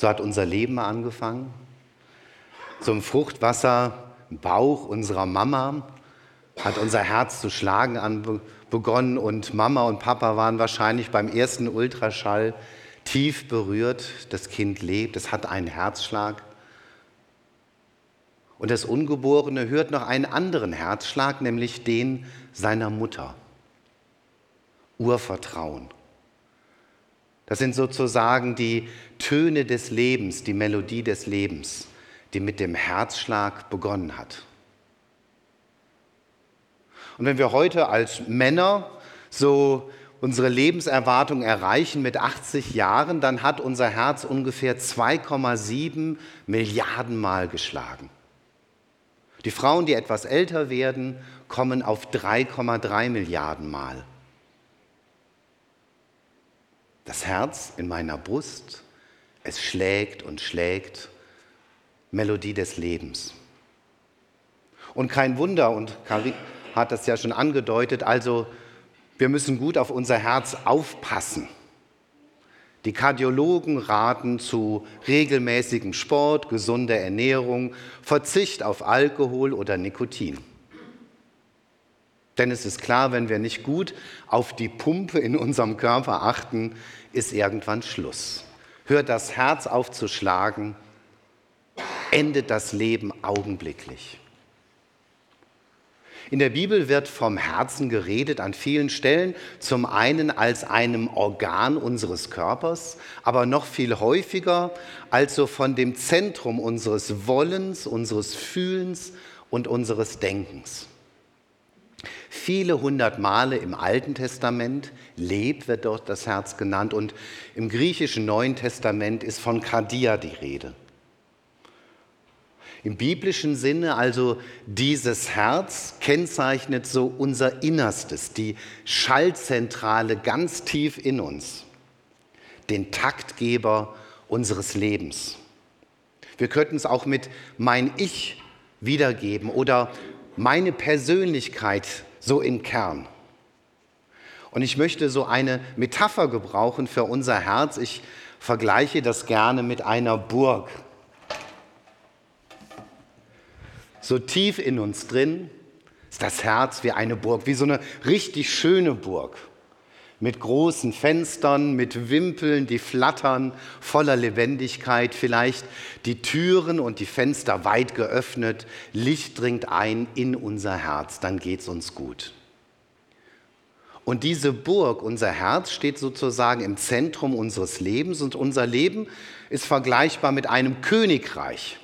So hat unser Leben angefangen. Zum Fruchtwasser Bauch unserer Mama hat unser Herz zu schlagen begonnen und Mama und Papa waren wahrscheinlich beim ersten Ultraschall tief berührt. Das Kind lebt, es hat einen Herzschlag. Und das Ungeborene hört noch einen anderen Herzschlag, nämlich den seiner Mutter. Urvertrauen. Das sind sozusagen die Töne des Lebens, die Melodie des Lebens, die mit dem Herzschlag begonnen hat. Und wenn wir heute als Männer so unsere Lebenserwartung erreichen mit 80 Jahren, dann hat unser Herz ungefähr 2,7 Milliarden Mal geschlagen. Die Frauen, die etwas älter werden, kommen auf 3,3 Milliarden Mal. Das Herz in meiner Brust, es schlägt und schlägt, Melodie des Lebens. Und kein Wunder, und Karin hat das ja schon angedeutet, also wir müssen gut auf unser Herz aufpassen. Die Kardiologen raten zu regelmäßigem Sport, gesunder Ernährung, Verzicht auf Alkohol oder Nikotin. Denn es ist klar, wenn wir nicht gut auf die Pumpe in unserem Körper achten, ist irgendwann Schluss. Hört das Herz auf zu schlagen, endet das Leben augenblicklich. In der Bibel wird vom Herzen geredet an vielen Stellen, zum einen als einem Organ unseres Körpers, aber noch viel häufiger als so von dem Zentrum unseres Wollens, unseres Fühlens und unseres Denkens. Viele hundert Male im Alten Testament, lebt wird dort das Herz genannt und im griechischen Neuen Testament ist von Kardia die Rede. Im biblischen Sinne also dieses Herz kennzeichnet so unser Innerstes, die Schallzentrale ganz tief in uns, den Taktgeber unseres Lebens. Wir könnten es auch mit mein Ich wiedergeben oder meine Persönlichkeit so im Kern. Und ich möchte so eine Metapher gebrauchen für unser Herz. Ich vergleiche das gerne mit einer Burg. So tief in uns drin ist das Herz wie eine Burg, wie so eine richtig schöne Burg mit großen Fenstern, mit Wimpeln, die flattern, voller Lebendigkeit, vielleicht die Türen und die Fenster weit geöffnet, Licht dringt ein in unser Herz, dann geht es uns gut. Und diese Burg, unser Herz, steht sozusagen im Zentrum unseres Lebens und unser Leben ist vergleichbar mit einem Königreich.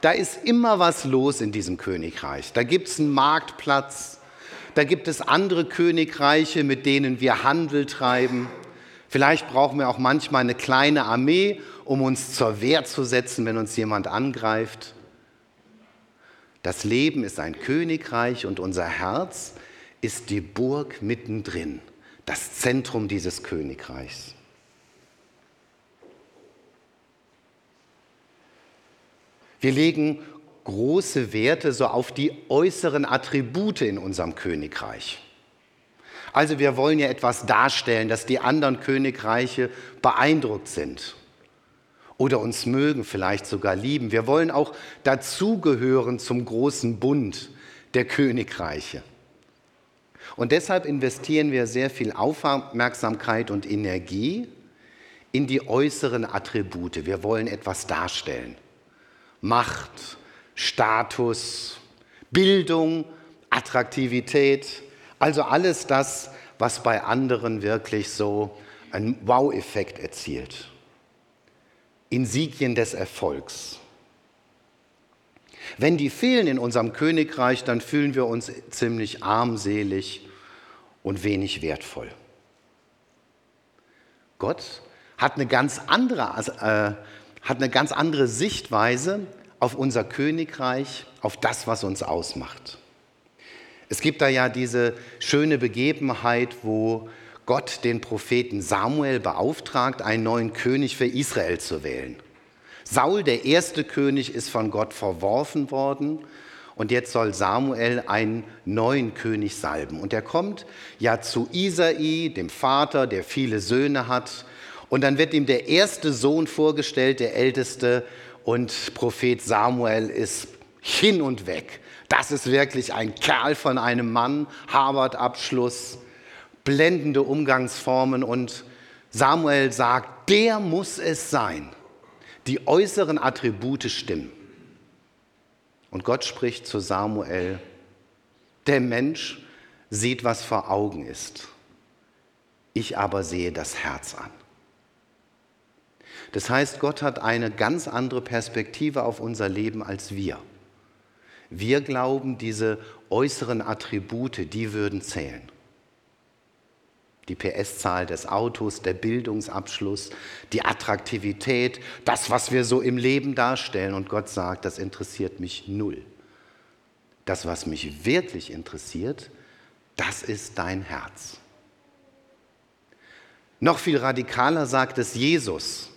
Da ist immer was los in diesem Königreich. Da gibt es einen Marktplatz, da gibt es andere Königreiche, mit denen wir Handel treiben. Vielleicht brauchen wir auch manchmal eine kleine Armee, um uns zur Wehr zu setzen, wenn uns jemand angreift. Das Leben ist ein Königreich und unser Herz ist die Burg mittendrin, das Zentrum dieses Königreichs. Wir legen große Werte so auf die äußeren Attribute in unserem Königreich. Also wir wollen ja etwas darstellen, dass die anderen Königreiche beeindruckt sind oder uns mögen, vielleicht sogar lieben. Wir wollen auch dazugehören zum großen Bund der Königreiche. Und deshalb investieren wir sehr viel Aufmerksamkeit und Energie in die äußeren Attribute. Wir wollen etwas darstellen. Macht, Status, Bildung, Attraktivität, also alles das, was bei anderen wirklich so einen Wow-Effekt erzielt. Insigien des Erfolgs. Wenn die fehlen in unserem Königreich, dann fühlen wir uns ziemlich armselig und wenig wertvoll. Gott hat eine ganz andere, äh, hat eine ganz andere Sichtweise auf unser Königreich, auf das, was uns ausmacht. Es gibt da ja diese schöne Begebenheit, wo Gott den Propheten Samuel beauftragt, einen neuen König für Israel zu wählen. Saul, der erste König, ist von Gott verworfen worden und jetzt soll Samuel einen neuen König salben. Und er kommt ja zu Isai, dem Vater, der viele Söhne hat. Und dann wird ihm der erste Sohn vorgestellt, der älteste. Und Prophet Samuel ist hin und weg. Das ist wirklich ein Kerl von einem Mann, Harvard-Abschluss, blendende Umgangsformen. Und Samuel sagt, der muss es sein. Die äußeren Attribute stimmen. Und Gott spricht zu Samuel, der Mensch sieht, was vor Augen ist. Ich aber sehe das Herz an. Das heißt, Gott hat eine ganz andere Perspektive auf unser Leben als wir. Wir glauben, diese äußeren Attribute, die würden zählen die PS-Zahl des Autos, der Bildungsabschluss, die Attraktivität, das, was wir so im Leben darstellen. Und Gott sagt, das interessiert mich null. Das, was mich wirklich interessiert, das ist dein Herz. Noch viel radikaler sagt es Jesus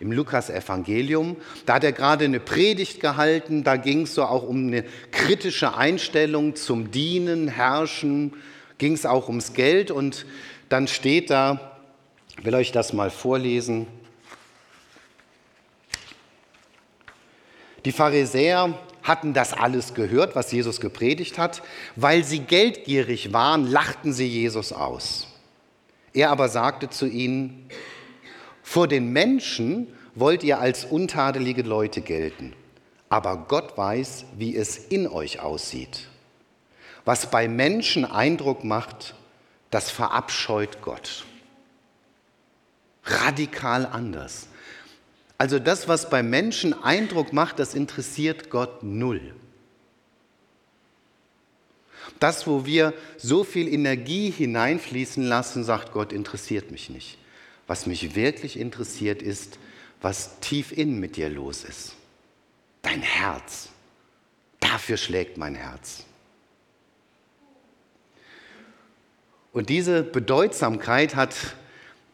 im Lukas-Evangelium. Da hat er gerade eine Predigt gehalten, da ging es so auch um eine kritische Einstellung zum Dienen, Herrschen, ging es auch ums Geld und dann steht da, ich will euch das mal vorlesen, die Pharisäer hatten das alles gehört, was Jesus gepredigt hat. Weil sie geldgierig waren, lachten sie Jesus aus. Er aber sagte zu ihnen, vor den Menschen wollt ihr als untadelige Leute gelten, aber Gott weiß, wie es in euch aussieht. Was bei Menschen Eindruck macht, das verabscheut Gott. Radikal anders. Also das, was beim Menschen Eindruck macht, das interessiert Gott null. Das, wo wir so viel Energie hineinfließen lassen, sagt Gott, interessiert mich nicht. Was mich wirklich interessiert, ist, was tief innen mit dir los ist. Dein Herz. Dafür schlägt mein Herz. Und diese Bedeutsamkeit hat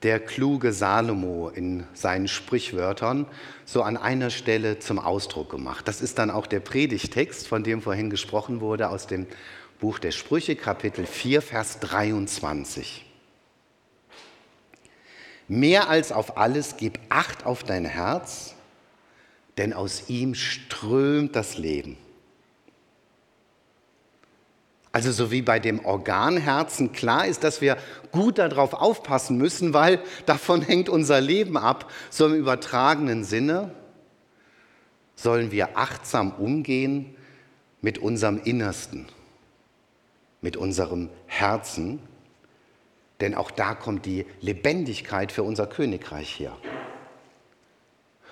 der kluge Salomo in seinen Sprichwörtern so an einer Stelle zum Ausdruck gemacht. Das ist dann auch der Predigtext, von dem vorhin gesprochen wurde, aus dem Buch der Sprüche, Kapitel 4, Vers 23. Mehr als auf alles gib Acht auf dein Herz, denn aus ihm strömt das Leben. Also so wie bei dem Organherzen klar ist, dass wir gut darauf aufpassen müssen, weil davon hängt unser Leben ab, so im übertragenen Sinne sollen wir achtsam umgehen mit unserem Innersten, mit unserem Herzen, denn auch da kommt die Lebendigkeit für unser Königreich her.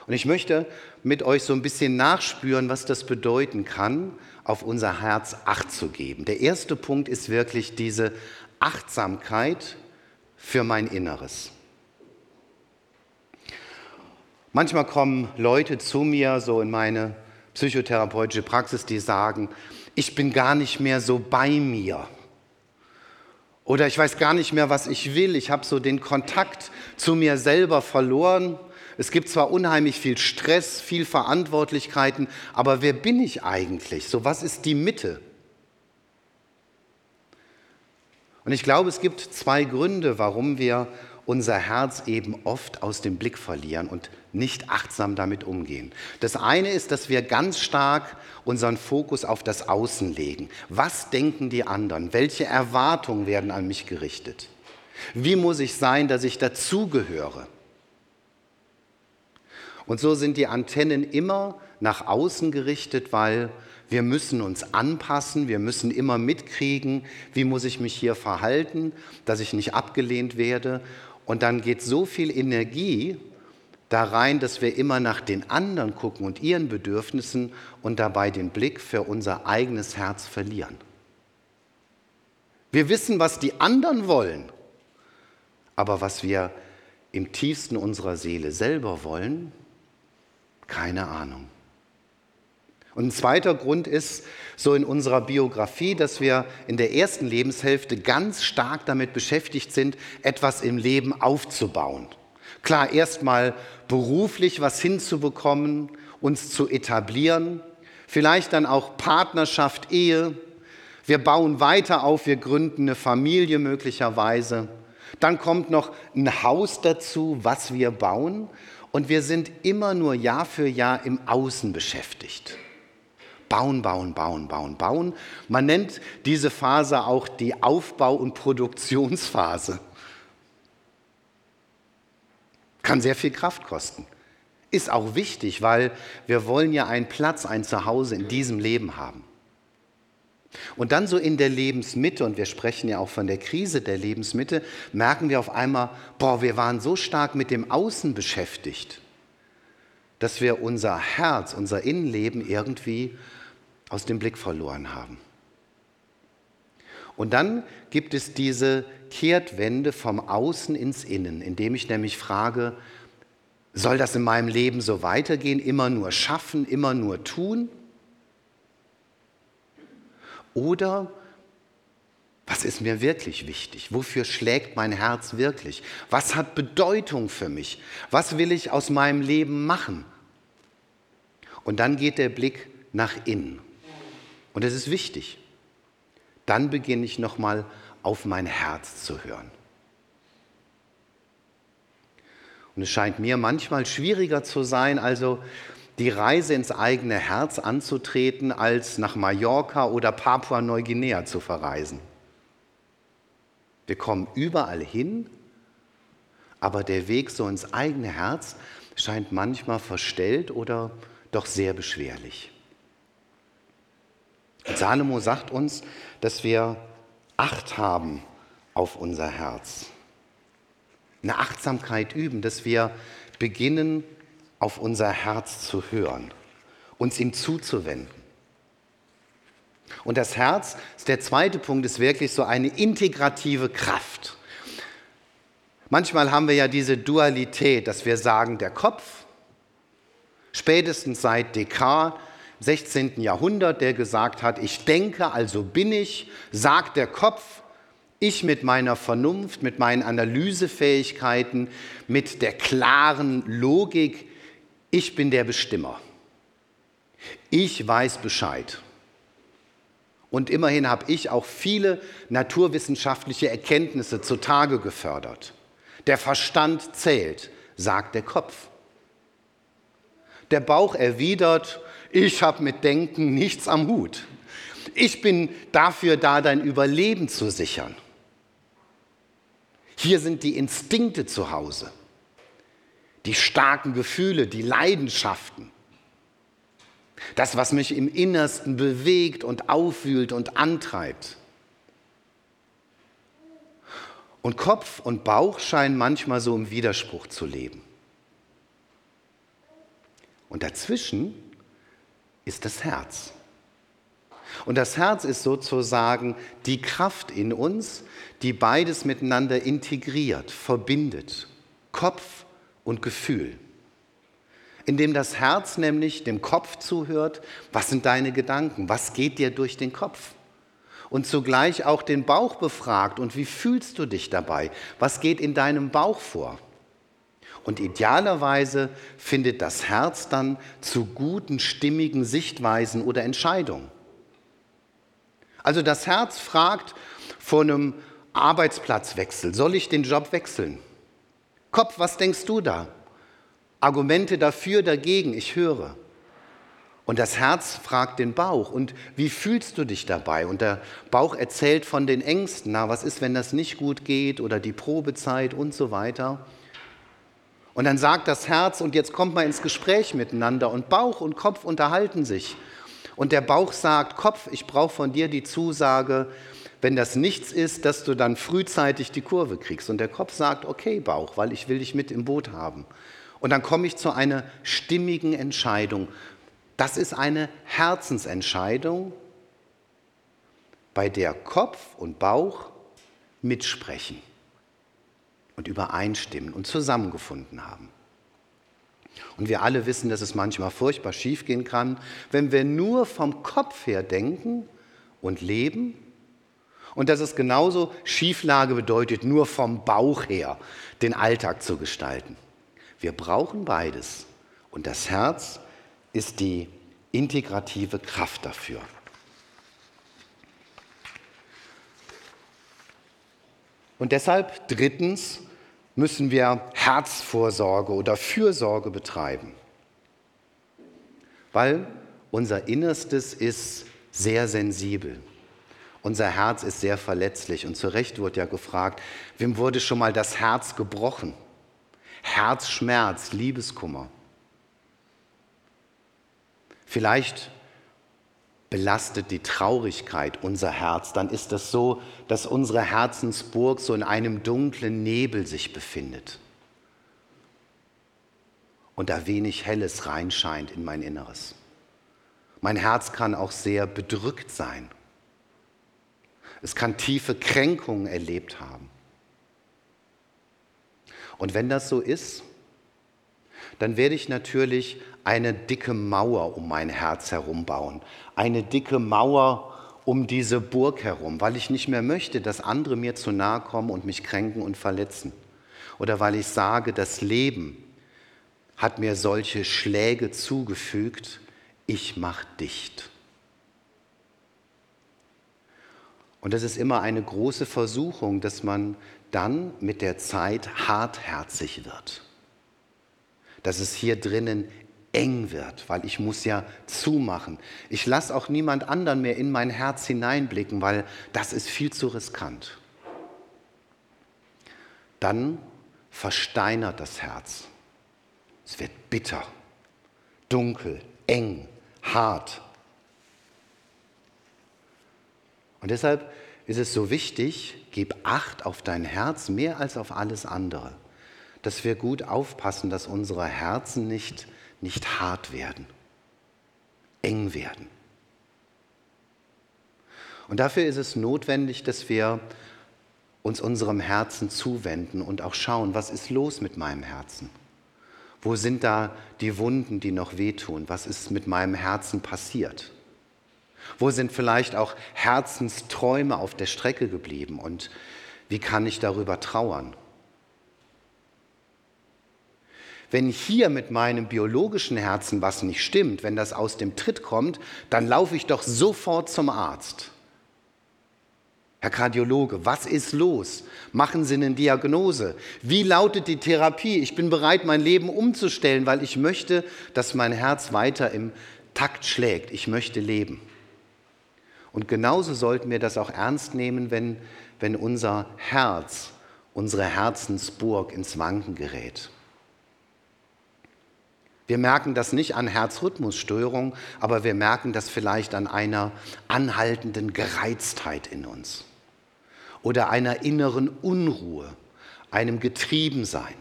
Und ich möchte mit euch so ein bisschen nachspüren, was das bedeuten kann, auf unser Herz Acht zu geben. Der erste Punkt ist wirklich diese Achtsamkeit für mein Inneres. Manchmal kommen Leute zu mir, so in meine psychotherapeutische Praxis, die sagen, ich bin gar nicht mehr so bei mir. Oder ich weiß gar nicht mehr, was ich will. Ich habe so den Kontakt zu mir selber verloren. Es gibt zwar unheimlich viel Stress, viel Verantwortlichkeiten, aber wer bin ich eigentlich? So, was ist die Mitte? Und ich glaube, es gibt zwei Gründe, warum wir unser Herz eben oft aus dem Blick verlieren und nicht achtsam damit umgehen. Das eine ist, dass wir ganz stark unseren Fokus auf das Außen legen. Was denken die anderen? Welche Erwartungen werden an mich gerichtet? Wie muss ich sein, dass ich dazugehöre? Und so sind die Antennen immer nach außen gerichtet, weil wir müssen uns anpassen, wir müssen immer mitkriegen, wie muss ich mich hier verhalten, dass ich nicht abgelehnt werde. Und dann geht so viel Energie da rein, dass wir immer nach den anderen gucken und ihren Bedürfnissen und dabei den Blick für unser eigenes Herz verlieren. Wir wissen, was die anderen wollen. Aber was wir im tiefsten unserer Seele selber wollen, keine Ahnung. Und ein zweiter Grund ist so in unserer Biografie, dass wir in der ersten Lebenshälfte ganz stark damit beschäftigt sind, etwas im Leben aufzubauen. Klar, erstmal beruflich was hinzubekommen, uns zu etablieren, vielleicht dann auch Partnerschaft, Ehe. Wir bauen weiter auf, wir gründen eine Familie möglicherweise. Dann kommt noch ein Haus dazu, was wir bauen. Und wir sind immer nur Jahr für Jahr im Außen beschäftigt. Bauen, bauen, bauen, bauen, bauen. Man nennt diese Phase auch die Aufbau- und Produktionsphase. Kann sehr viel Kraft kosten. Ist auch wichtig, weil wir wollen ja einen Platz, ein Zuhause in diesem Leben haben. Und dann so in der Lebensmitte, und wir sprechen ja auch von der Krise der Lebensmitte, merken wir auf einmal, boah, wir waren so stark mit dem Außen beschäftigt, dass wir unser Herz, unser Innenleben irgendwie aus dem Blick verloren haben. Und dann gibt es diese Kehrtwende vom Außen ins Innen, indem ich nämlich frage, soll das in meinem Leben so weitergehen, immer nur schaffen, immer nur tun? Oder was ist mir wirklich wichtig? Wofür schlägt mein Herz wirklich? Was hat Bedeutung für mich? Was will ich aus meinem Leben machen? Und dann geht der Blick nach innen. Und das ist wichtig. Dann beginne ich nochmal auf mein Herz zu hören. Und es scheint mir manchmal schwieriger zu sein, also die Reise ins eigene Herz anzutreten, als nach Mallorca oder Papua-Neuguinea zu verreisen. Wir kommen überall hin, aber der Weg so ins eigene Herz scheint manchmal verstellt oder doch sehr beschwerlich. Salomo sagt uns, dass wir Acht haben auf unser Herz. Eine Achtsamkeit üben, dass wir beginnen, auf unser Herz zu hören, uns ihm zuzuwenden. Und das Herz, der zweite Punkt, ist wirklich so eine integrative Kraft. Manchmal haben wir ja diese Dualität, dass wir sagen, der Kopf, spätestens seit Descartes, 16. Jahrhundert, der gesagt hat, ich denke, also bin ich, sagt der Kopf, ich mit meiner Vernunft, mit meinen Analysefähigkeiten, mit der klaren Logik, ich bin der Bestimmer. Ich weiß Bescheid. Und immerhin habe ich auch viele naturwissenschaftliche Erkenntnisse zutage gefördert. Der Verstand zählt, sagt der Kopf. Der Bauch erwidert, ich habe mit Denken nichts am Hut. Ich bin dafür da, dein Überleben zu sichern. Hier sind die Instinkte zu Hause die starken Gefühle, die Leidenschaften. Das, was mich im Innersten bewegt und aufwühlt und antreibt. Und Kopf und Bauch scheinen manchmal so im Widerspruch zu leben. Und dazwischen ist das Herz. Und das Herz ist sozusagen die Kraft in uns, die beides miteinander integriert, verbindet. Kopf und Gefühl, indem das Herz nämlich dem Kopf zuhört, was sind deine Gedanken, was geht dir durch den Kopf? Und zugleich auch den Bauch befragt und wie fühlst du dich dabei? Was geht in deinem Bauch vor? Und idealerweise findet das Herz dann zu guten, stimmigen Sichtweisen oder Entscheidungen. Also das Herz fragt vor einem Arbeitsplatzwechsel, soll ich den Job wechseln? Kopf, was denkst du da? Argumente dafür, dagegen, ich höre. Und das Herz fragt den Bauch, und wie fühlst du dich dabei? Und der Bauch erzählt von den Ängsten, na, was ist, wenn das nicht gut geht oder die Probezeit und so weiter. Und dann sagt das Herz, und jetzt kommt man ins Gespräch miteinander, und Bauch und Kopf unterhalten sich. Und der Bauch sagt, Kopf, ich brauche von dir die Zusage, wenn das nichts ist, dass du dann frühzeitig die Kurve kriegst. Und der Kopf sagt, okay Bauch, weil ich will dich mit im Boot haben. Und dann komme ich zu einer stimmigen Entscheidung. Das ist eine Herzensentscheidung, bei der Kopf und Bauch mitsprechen und übereinstimmen und zusammengefunden haben. Und wir alle wissen, dass es manchmal furchtbar schiefgehen kann, wenn wir nur vom Kopf her denken und leben und dass es genauso Schieflage bedeutet, nur vom Bauch her den Alltag zu gestalten. Wir brauchen beides und das Herz ist die integrative Kraft dafür. Und deshalb drittens müssen wir Herzvorsorge oder Fürsorge betreiben, weil unser Innerstes ist sehr sensibel. Unser Herz ist sehr verletzlich und zu Recht wurde ja gefragt, wem wurde schon mal das Herz gebrochen? Herzschmerz, Liebeskummer. Vielleicht belastet die Traurigkeit unser Herz, dann ist es so, dass unsere Herzensburg so in einem dunklen Nebel sich befindet und da wenig Helles reinscheint in mein Inneres. Mein Herz kann auch sehr bedrückt sein. Es kann tiefe Kränkungen erlebt haben. Und wenn das so ist, dann werde ich natürlich eine dicke Mauer um mein Herz herum bauen. Eine dicke Mauer um diese Burg herum, weil ich nicht mehr möchte, dass andere mir zu nahe kommen und mich kränken und verletzen. Oder weil ich sage, das Leben hat mir solche Schläge zugefügt, ich mach dicht. Und das ist immer eine große Versuchung, dass man dann mit der Zeit hartherzig wird dass es hier drinnen eng wird, weil ich muss ja zumachen. Ich lasse auch niemand anderen mehr in mein Herz hineinblicken, weil das ist viel zu riskant. Dann versteinert das Herz. Es wird bitter, dunkel, eng, hart. Und deshalb ist es so wichtig, gib Acht auf dein Herz mehr als auf alles andere dass wir gut aufpassen, dass unsere Herzen nicht, nicht hart werden, eng werden. Und dafür ist es notwendig, dass wir uns unserem Herzen zuwenden und auch schauen, was ist los mit meinem Herzen? Wo sind da die Wunden, die noch wehtun? Was ist mit meinem Herzen passiert? Wo sind vielleicht auch Herzensträume auf der Strecke geblieben und wie kann ich darüber trauern? Wenn hier mit meinem biologischen Herzen was nicht stimmt, wenn das aus dem Tritt kommt, dann laufe ich doch sofort zum Arzt. Herr Kardiologe, was ist los? Machen Sie eine Diagnose. Wie lautet die Therapie? Ich bin bereit, mein Leben umzustellen, weil ich möchte, dass mein Herz weiter im Takt schlägt. Ich möchte leben. Und genauso sollten wir das auch ernst nehmen, wenn, wenn unser Herz, unsere Herzensburg ins Wanken gerät. Wir merken das nicht an Herzrhythmusstörung, aber wir merken das vielleicht an einer anhaltenden Gereiztheit in uns oder einer inneren Unruhe, einem Getriebensein.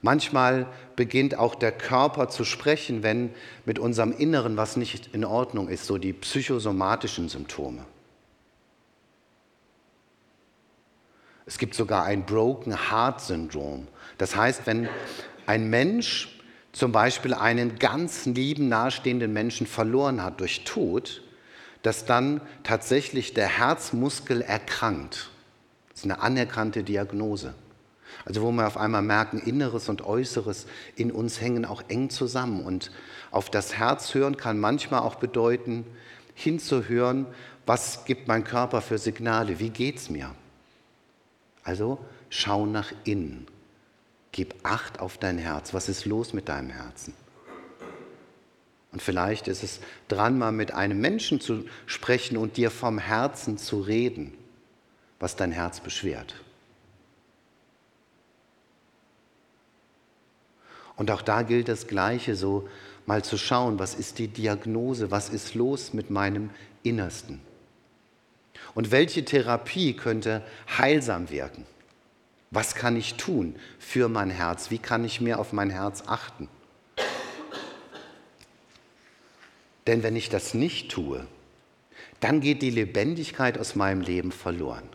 Manchmal beginnt auch der Körper zu sprechen, wenn mit unserem Inneren was nicht in Ordnung ist, so die psychosomatischen Symptome. Es gibt sogar ein Broken Heart Syndrom. Das heißt, wenn ein Mensch zum Beispiel einen ganz lieben, nahestehenden Menschen verloren hat durch Tod, dass dann tatsächlich der Herzmuskel erkrankt. Das ist eine anerkannte Diagnose. Also wo wir auf einmal merken, Inneres und Äußeres in uns hängen auch eng zusammen. Und auf das Herz hören kann manchmal auch bedeuten, hinzuhören, was gibt mein Körper für Signale, wie geht es mir. Also schau nach innen. Gib Acht auf dein Herz. Was ist los mit deinem Herzen? Und vielleicht ist es dran, mal mit einem Menschen zu sprechen und dir vom Herzen zu reden, was dein Herz beschwert. Und auch da gilt das Gleiche, so mal zu schauen, was ist die Diagnose, was ist los mit meinem Innersten. Und welche Therapie könnte heilsam wirken? Was kann ich tun für mein Herz? Wie kann ich mehr auf mein Herz achten? Denn wenn ich das nicht tue, dann geht die Lebendigkeit aus meinem Leben verloren.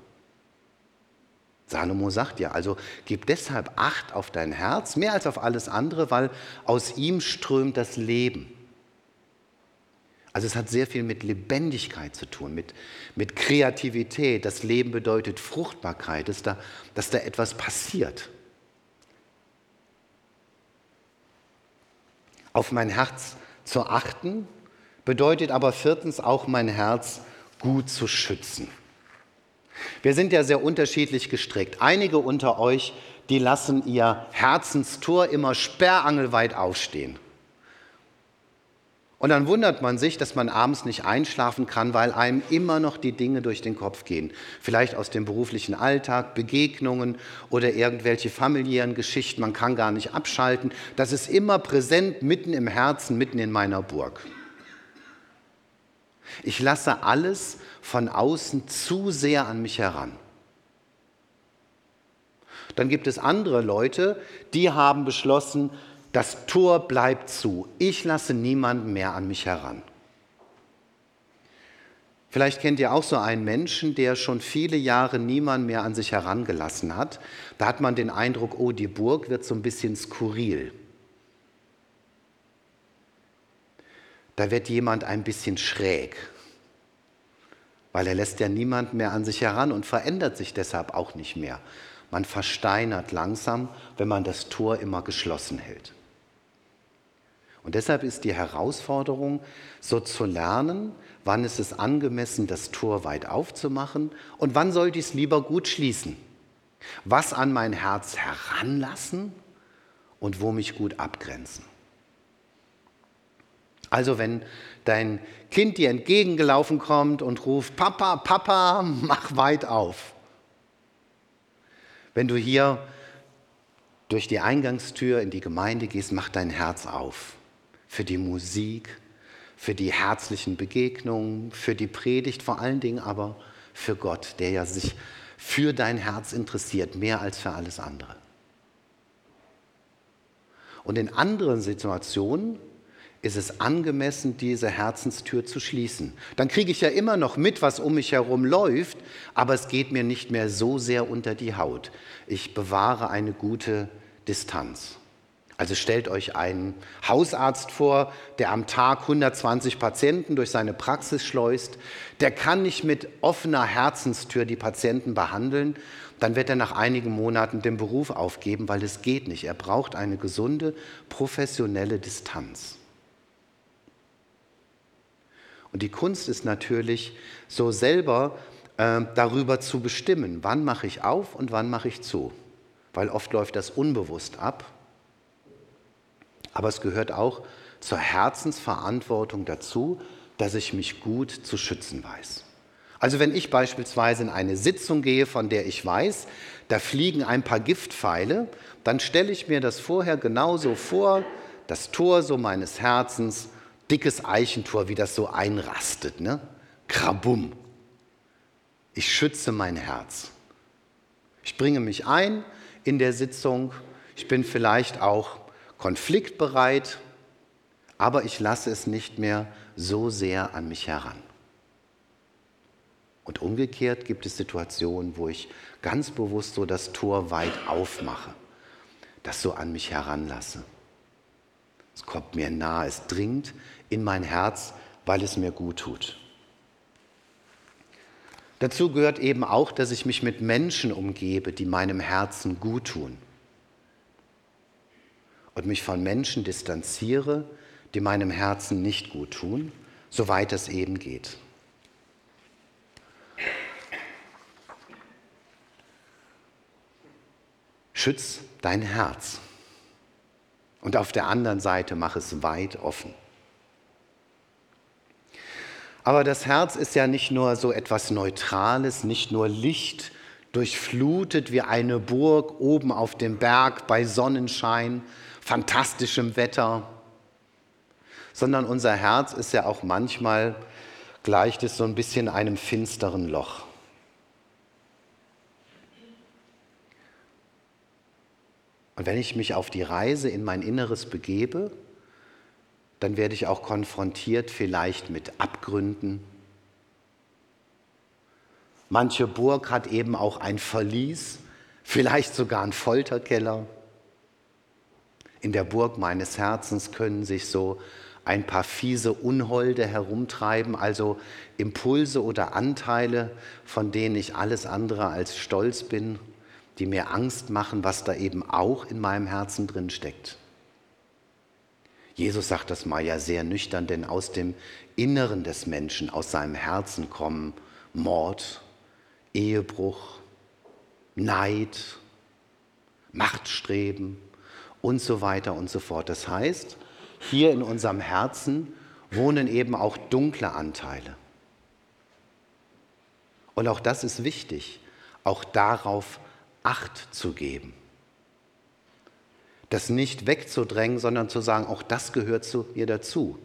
Salomo sagt ja, also gib deshalb Acht auf dein Herz, mehr als auf alles andere, weil aus ihm strömt das Leben. Also es hat sehr viel mit Lebendigkeit zu tun, mit, mit Kreativität. Das Leben bedeutet Fruchtbarkeit, dass da, dass da etwas passiert. Auf mein Herz zu achten bedeutet aber viertens auch mein Herz gut zu schützen. Wir sind ja sehr unterschiedlich gestrickt. Einige unter euch, die lassen ihr Herzenstor immer sperrangelweit aufstehen. Und dann wundert man sich, dass man abends nicht einschlafen kann, weil einem immer noch die Dinge durch den Kopf gehen. Vielleicht aus dem beruflichen Alltag, Begegnungen oder irgendwelche familiären Geschichten. Man kann gar nicht abschalten. Das ist immer präsent, mitten im Herzen, mitten in meiner Burg. Ich lasse alles von außen zu sehr an mich heran. Dann gibt es andere Leute, die haben beschlossen, das Tor bleibt zu. Ich lasse niemanden mehr an mich heran. Vielleicht kennt ihr auch so einen Menschen, der schon viele Jahre niemand mehr an sich herangelassen hat. Da hat man den Eindruck, oh, die Burg wird so ein bisschen skurril. Da wird jemand ein bisschen schräg, weil er lässt ja niemand mehr an sich heran und verändert sich deshalb auch nicht mehr. Man versteinert langsam, wenn man das Tor immer geschlossen hält. Und deshalb ist die Herausforderung, so zu lernen, wann ist es angemessen, das Tor weit aufzumachen und wann sollte ich es lieber gut schließen. Was an mein Herz heranlassen und wo mich gut abgrenzen. Also wenn dein Kind dir entgegengelaufen kommt und ruft, Papa, Papa, mach weit auf. Wenn du hier durch die Eingangstür in die Gemeinde gehst, mach dein Herz auf für die Musik, für die herzlichen Begegnungen, für die Predigt, vor allen Dingen aber für Gott, der ja sich für dein Herz interessiert, mehr als für alles andere. Und in anderen Situationen ist es angemessen, diese Herzenstür zu schließen. Dann kriege ich ja immer noch mit, was um mich herum läuft, aber es geht mir nicht mehr so sehr unter die Haut. Ich bewahre eine gute Distanz. Also stellt euch einen Hausarzt vor, der am Tag 120 Patienten durch seine Praxis schleust. Der kann nicht mit offener Herzenstür die Patienten behandeln. Dann wird er nach einigen Monaten den Beruf aufgeben, weil es geht nicht. Er braucht eine gesunde, professionelle Distanz. Und die Kunst ist natürlich, so selber äh, darüber zu bestimmen, wann mache ich auf und wann mache ich zu. Weil oft läuft das unbewusst ab aber es gehört auch zur Herzensverantwortung dazu, dass ich mich gut zu schützen weiß. Also wenn ich beispielsweise in eine Sitzung gehe, von der ich weiß, da fliegen ein paar Giftpfeile, dann stelle ich mir das vorher genauso vor, das Tor so meines Herzens, dickes Eichentor, wie das so einrastet, ne? Krabum. Ich schütze mein Herz. Ich bringe mich ein in der Sitzung. Ich bin vielleicht auch konfliktbereit, aber ich lasse es nicht mehr so sehr an mich heran. Und umgekehrt gibt es Situationen, wo ich ganz bewusst so das Tor weit aufmache, das so an mich heranlasse. Es kommt mir nahe, es dringt in mein Herz, weil es mir gut tut. Dazu gehört eben auch, dass ich mich mit Menschen umgebe, die meinem Herzen gut tun und mich von Menschen distanziere, die meinem Herzen nicht gut tun, soweit es eben geht. Schütz dein Herz und auf der anderen Seite mach es weit offen. Aber das Herz ist ja nicht nur so etwas Neutrales, nicht nur Licht, durchflutet wie eine Burg oben auf dem Berg bei Sonnenschein, fantastischem Wetter, sondern unser Herz ist ja auch manchmal, gleicht es so ein bisschen einem finsteren Loch. Und wenn ich mich auf die Reise in mein Inneres begebe, dann werde ich auch konfrontiert vielleicht mit Abgründen, Manche Burg hat eben auch ein Verlies, vielleicht sogar einen Folterkeller. In der Burg meines Herzens können sich so ein paar fiese Unholde herumtreiben, also Impulse oder Anteile, von denen ich alles andere als stolz bin, die mir Angst machen, was da eben auch in meinem Herzen drin steckt. Jesus sagt das mal ja sehr nüchtern, denn aus dem Inneren des Menschen, aus seinem Herzen kommen Mord, Ehebruch, Neid, Machtstreben und so weiter und so fort. Das heißt, hier in unserem Herzen wohnen eben auch dunkle Anteile. Und auch das ist wichtig, auch darauf Acht zu geben. Das nicht wegzudrängen, sondern zu sagen, auch das gehört zu mir dazu.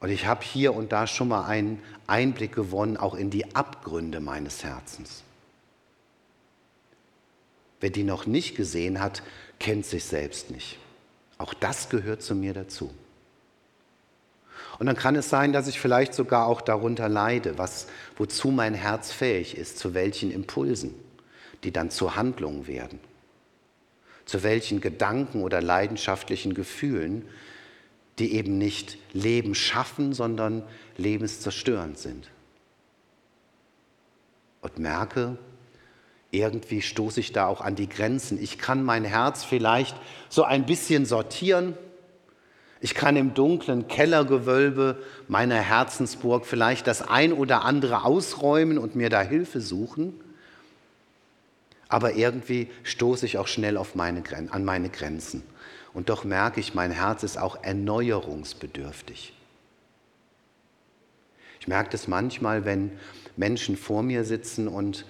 Und ich habe hier und da schon mal einen Einblick gewonnen, auch in die Abgründe meines Herzens. Wer die noch nicht gesehen hat, kennt sich selbst nicht. Auch das gehört zu mir dazu. Und dann kann es sein, dass ich vielleicht sogar auch darunter leide, was, wozu mein Herz fähig ist, zu welchen Impulsen, die dann zur Handlung werden, zu welchen Gedanken oder leidenschaftlichen Gefühlen, die eben nicht Leben schaffen, sondern lebenszerstörend sind. Und merke, irgendwie stoße ich da auch an die Grenzen. Ich kann mein Herz vielleicht so ein bisschen sortieren. Ich kann im dunklen Kellergewölbe meiner Herzensburg vielleicht das ein oder andere ausräumen und mir da Hilfe suchen. Aber irgendwie stoße ich auch schnell meine, an meine Grenzen. Und doch merke ich, mein Herz ist auch erneuerungsbedürftig. Ich merke das manchmal, wenn Menschen vor mir sitzen und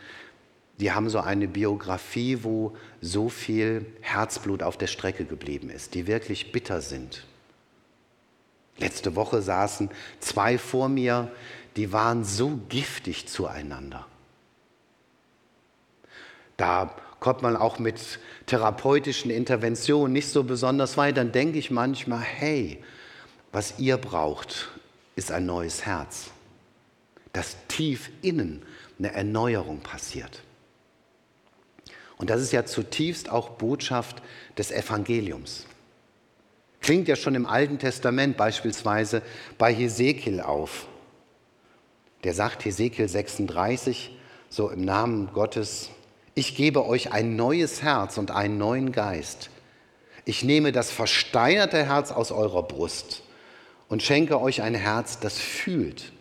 die haben so eine Biografie, wo so viel Herzblut auf der Strecke geblieben ist, die wirklich bitter sind. Letzte Woche saßen zwei vor mir, die waren so giftig zueinander. Da kommt man auch mit therapeutischen Interventionen nicht so besonders weit. Dann denke ich manchmal, hey, was ihr braucht, ist ein neues Herz, dass tief innen eine Erneuerung passiert. Und das ist ja zutiefst auch Botschaft des Evangeliums. Klingt ja schon im Alten Testament beispielsweise bei Hesekiel auf. Der sagt Hesekiel 36, so im Namen Gottes, ich gebe euch ein neues Herz und einen neuen Geist. Ich nehme das versteinerte Herz aus eurer Brust und schenke euch ein Herz, das fühlt.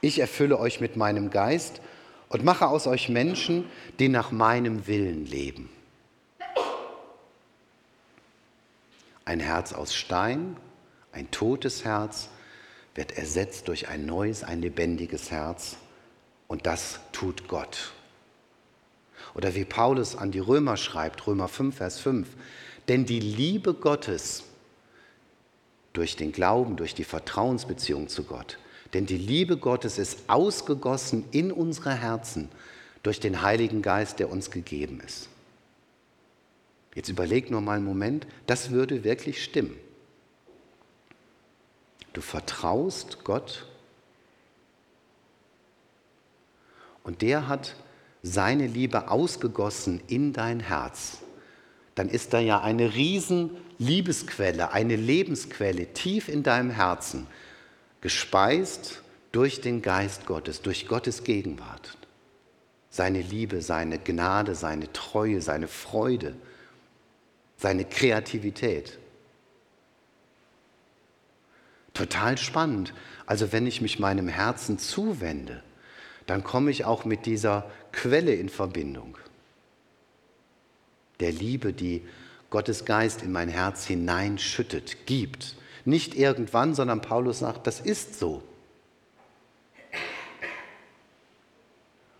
Ich erfülle euch mit meinem Geist und mache aus euch Menschen, die nach meinem Willen leben. Ein Herz aus Stein, ein totes Herz, wird ersetzt durch ein neues, ein lebendiges Herz. Und das tut Gott. Oder wie Paulus an die Römer schreibt, Römer 5, Vers 5, denn die Liebe Gottes durch den Glauben, durch die Vertrauensbeziehung zu Gott, denn die Liebe Gottes ist ausgegossen in unsere Herzen durch den Heiligen Geist, der uns gegeben ist. Jetzt überleg nur mal einen Moment, das würde wirklich stimmen. Du vertraust Gott und der hat seine Liebe ausgegossen in dein Herz. Dann ist da ja eine riesen Liebesquelle, eine Lebensquelle tief in deinem Herzen gespeist durch den Geist Gottes, durch Gottes Gegenwart. Seine Liebe, seine Gnade, seine Treue, seine Freude, seine Kreativität. Total spannend. Also wenn ich mich meinem Herzen zuwende, dann komme ich auch mit dieser Quelle in Verbindung. Der Liebe, die Gottes Geist in mein Herz hineinschüttet, gibt. Nicht irgendwann, sondern Paulus sagt, das ist so.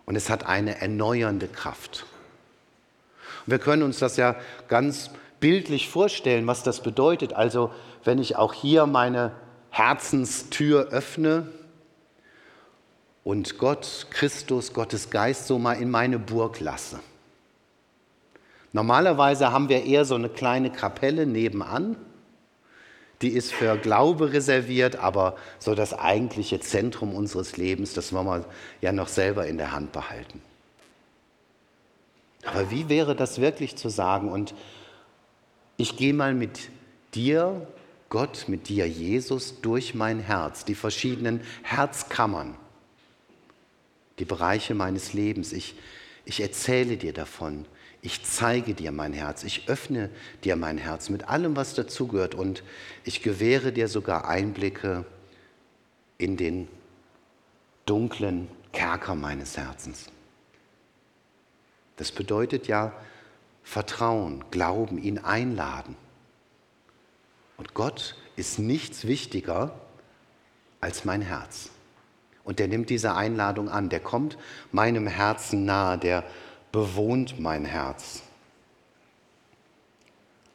Und es hat eine erneuernde Kraft. Und wir können uns das ja ganz bildlich vorstellen, was das bedeutet. Also wenn ich auch hier meine Herzenstür öffne und Gott, Christus, Gottes Geist so mal in meine Burg lasse. Normalerweise haben wir eher so eine kleine Kapelle nebenan die ist für Glaube reserviert, aber so das eigentliche Zentrum unseres Lebens, das wollen wir ja noch selber in der Hand behalten. Aber wie wäre das wirklich zu sagen? Und ich gehe mal mit dir, Gott, mit dir, Jesus, durch mein Herz, die verschiedenen Herzkammern, die Bereiche meines Lebens. Ich, ich erzähle dir davon. Ich zeige dir mein Herz. Ich öffne dir mein Herz mit allem, was dazugehört. Und ich gewähre dir sogar Einblicke in den dunklen Kerker meines Herzens. Das bedeutet ja Vertrauen, Glauben, ihn einladen. Und Gott ist nichts wichtiger als mein Herz. Und der nimmt diese Einladung an, der kommt meinem Herzen nahe, der bewohnt mein Herz.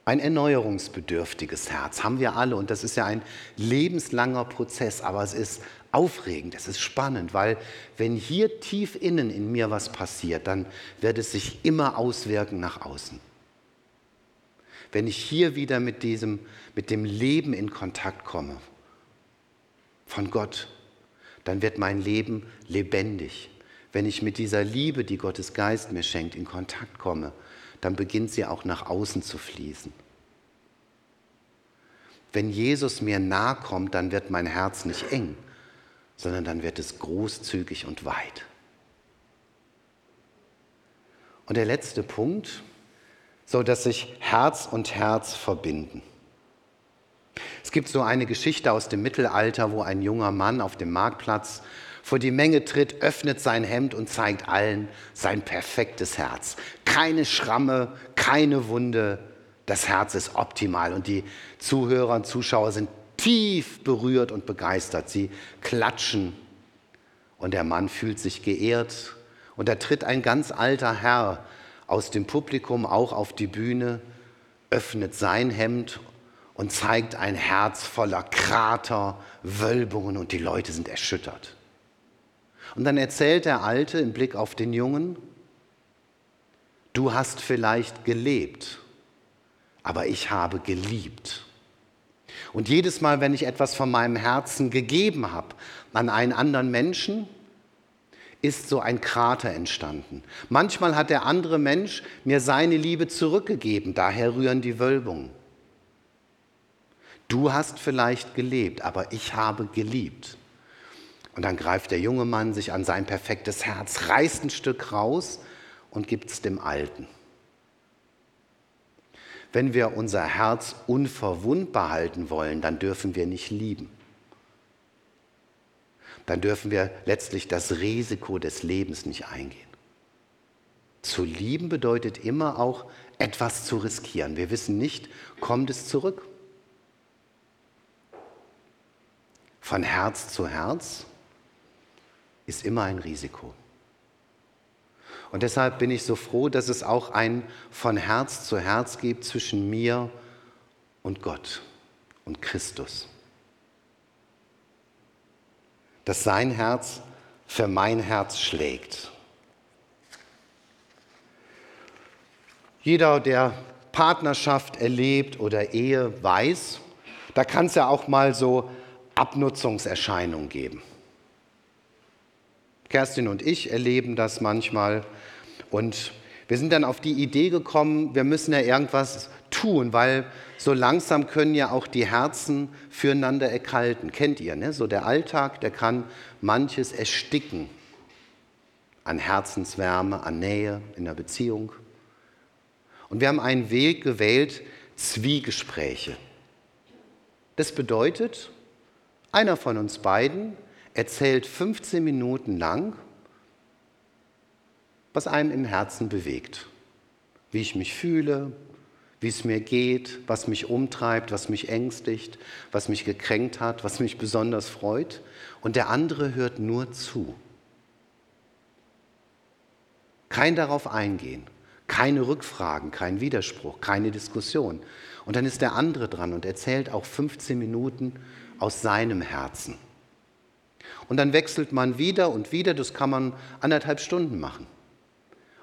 Ein erneuerungsbedürftiges Herz haben wir alle und das ist ja ein lebenslanger Prozess, aber es ist aufregend, es ist spannend, weil wenn hier tief innen in mir was passiert, dann wird es sich immer auswirken nach außen. Wenn ich hier wieder mit diesem, mit dem Leben in Kontakt komme, von Gott, dann wird mein Leben lebendig. Wenn ich mit dieser Liebe, die Gottes Geist mir schenkt, in Kontakt komme, dann beginnt sie auch nach außen zu fließen. Wenn Jesus mir nahe kommt, dann wird mein Herz nicht eng, sondern dann wird es großzügig und weit. Und der letzte Punkt, so dass sich Herz und Herz verbinden. Es gibt so eine Geschichte aus dem Mittelalter, wo ein junger Mann auf dem Marktplatz vor die Menge tritt, öffnet sein Hemd und zeigt allen sein perfektes Herz. Keine Schramme, keine Wunde, das Herz ist optimal und die Zuhörer und Zuschauer sind tief berührt und begeistert. Sie klatschen und der Mann fühlt sich geehrt. Und da tritt ein ganz alter Herr aus dem Publikum auch auf die Bühne, öffnet sein Hemd und zeigt ein Herz voller Krater, Wölbungen und die Leute sind erschüttert. Und dann erzählt der Alte im Blick auf den Jungen, du hast vielleicht gelebt, aber ich habe geliebt. Und jedes Mal, wenn ich etwas von meinem Herzen gegeben habe an einen anderen Menschen, ist so ein Krater entstanden. Manchmal hat der andere Mensch mir seine Liebe zurückgegeben, daher rühren die Wölbungen. Du hast vielleicht gelebt, aber ich habe geliebt. Und dann greift der junge Mann sich an sein perfektes Herz, reißt ein Stück raus und gibt es dem Alten. Wenn wir unser Herz unverwundbar halten wollen, dann dürfen wir nicht lieben. Dann dürfen wir letztlich das Risiko des Lebens nicht eingehen. Zu lieben bedeutet immer auch etwas zu riskieren. Wir wissen nicht, kommt es zurück? Von Herz zu Herz ist immer ein Risiko. Und deshalb bin ich so froh, dass es auch ein von Herz zu Herz gibt zwischen mir und Gott und Christus. Dass sein Herz für mein Herz schlägt. Jeder, der Partnerschaft erlebt oder Ehe, weiß, da kann es ja auch mal so Abnutzungserscheinungen geben. Kerstin und ich erleben das manchmal. Und wir sind dann auf die Idee gekommen, wir müssen ja irgendwas tun, weil so langsam können ja auch die Herzen füreinander erkalten. Kennt ihr, ne? So der Alltag, der kann manches ersticken an Herzenswärme, an Nähe in der Beziehung. Und wir haben einen Weg gewählt, Zwiegespräche. Das bedeutet, einer von uns beiden erzählt 15 Minuten lang, was einem im Herzen bewegt. Wie ich mich fühle, wie es mir geht, was mich umtreibt, was mich ängstigt, was mich gekränkt hat, was mich besonders freut. Und der andere hört nur zu. Kein darauf eingehen, keine Rückfragen, kein Widerspruch, keine Diskussion. Und dann ist der andere dran und erzählt auch 15 Minuten aus seinem Herzen. Und dann wechselt man wieder und wieder, das kann man anderthalb Stunden machen.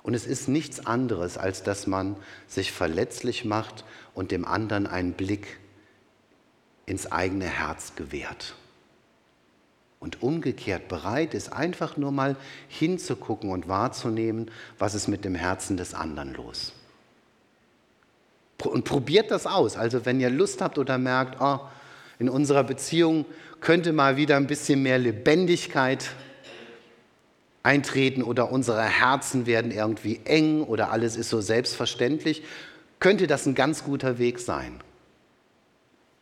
Und es ist nichts anderes, als dass man sich verletzlich macht und dem anderen einen Blick ins eigene Herz gewährt. Und umgekehrt bereit ist, einfach nur mal hinzugucken und wahrzunehmen, was ist mit dem Herzen des anderen los. Und probiert das aus. Also wenn ihr Lust habt oder merkt, oh, in unserer Beziehung könnte mal wieder ein bisschen mehr Lebendigkeit eintreten oder unsere Herzen werden irgendwie eng oder alles ist so selbstverständlich, könnte das ein ganz guter Weg sein.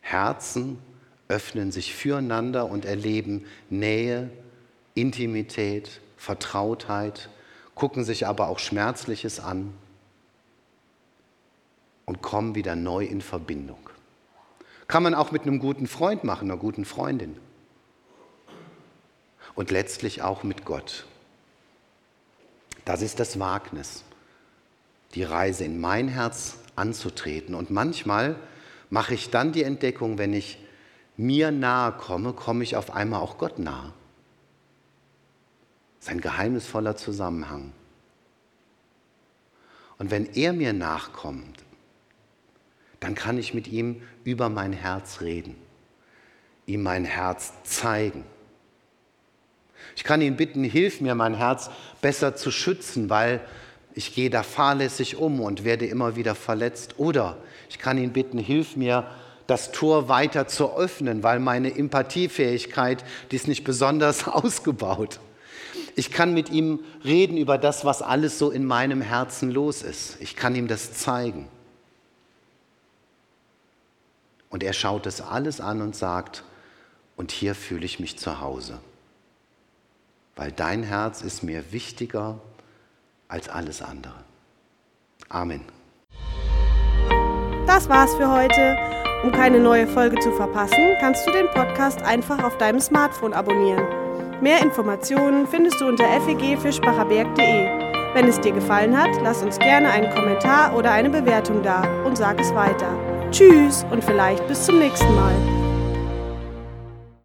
Herzen öffnen sich füreinander und erleben Nähe, Intimität, Vertrautheit, gucken sich aber auch Schmerzliches an und kommen wieder neu in Verbindung. Kann man auch mit einem guten Freund machen, einer guten Freundin. Und letztlich auch mit Gott. Das ist das Wagnis, die Reise in mein Herz anzutreten. Und manchmal mache ich dann die Entdeckung, wenn ich mir nahe komme, komme ich auf einmal auch Gott nahe. Das ist ein geheimnisvoller Zusammenhang. Und wenn er mir nachkommt, dann kann ich mit ihm über mein Herz reden, ihm mein Herz zeigen. Ich kann ihn bitten, hilf mir, mein Herz besser zu schützen, weil ich gehe da fahrlässig um und werde immer wieder verletzt. Oder ich kann ihn bitten, hilf mir, das Tor weiter zu öffnen, weil meine Empathiefähigkeit, die ist nicht besonders ausgebaut. Ich kann mit ihm reden über das, was alles so in meinem Herzen los ist. Ich kann ihm das zeigen. Und er schaut es alles an und sagt, und hier fühle ich mich zu Hause, weil dein Herz ist mir wichtiger als alles andere. Amen. Das war's für heute. Um keine neue Folge zu verpassen, kannst du den Podcast einfach auf deinem Smartphone abonnieren. Mehr Informationen findest du unter fegfischbacherberg.de. Wenn es dir gefallen hat, lass uns gerne einen Kommentar oder eine Bewertung da und sag es weiter. Tschüss und vielleicht bis zum nächsten Mal.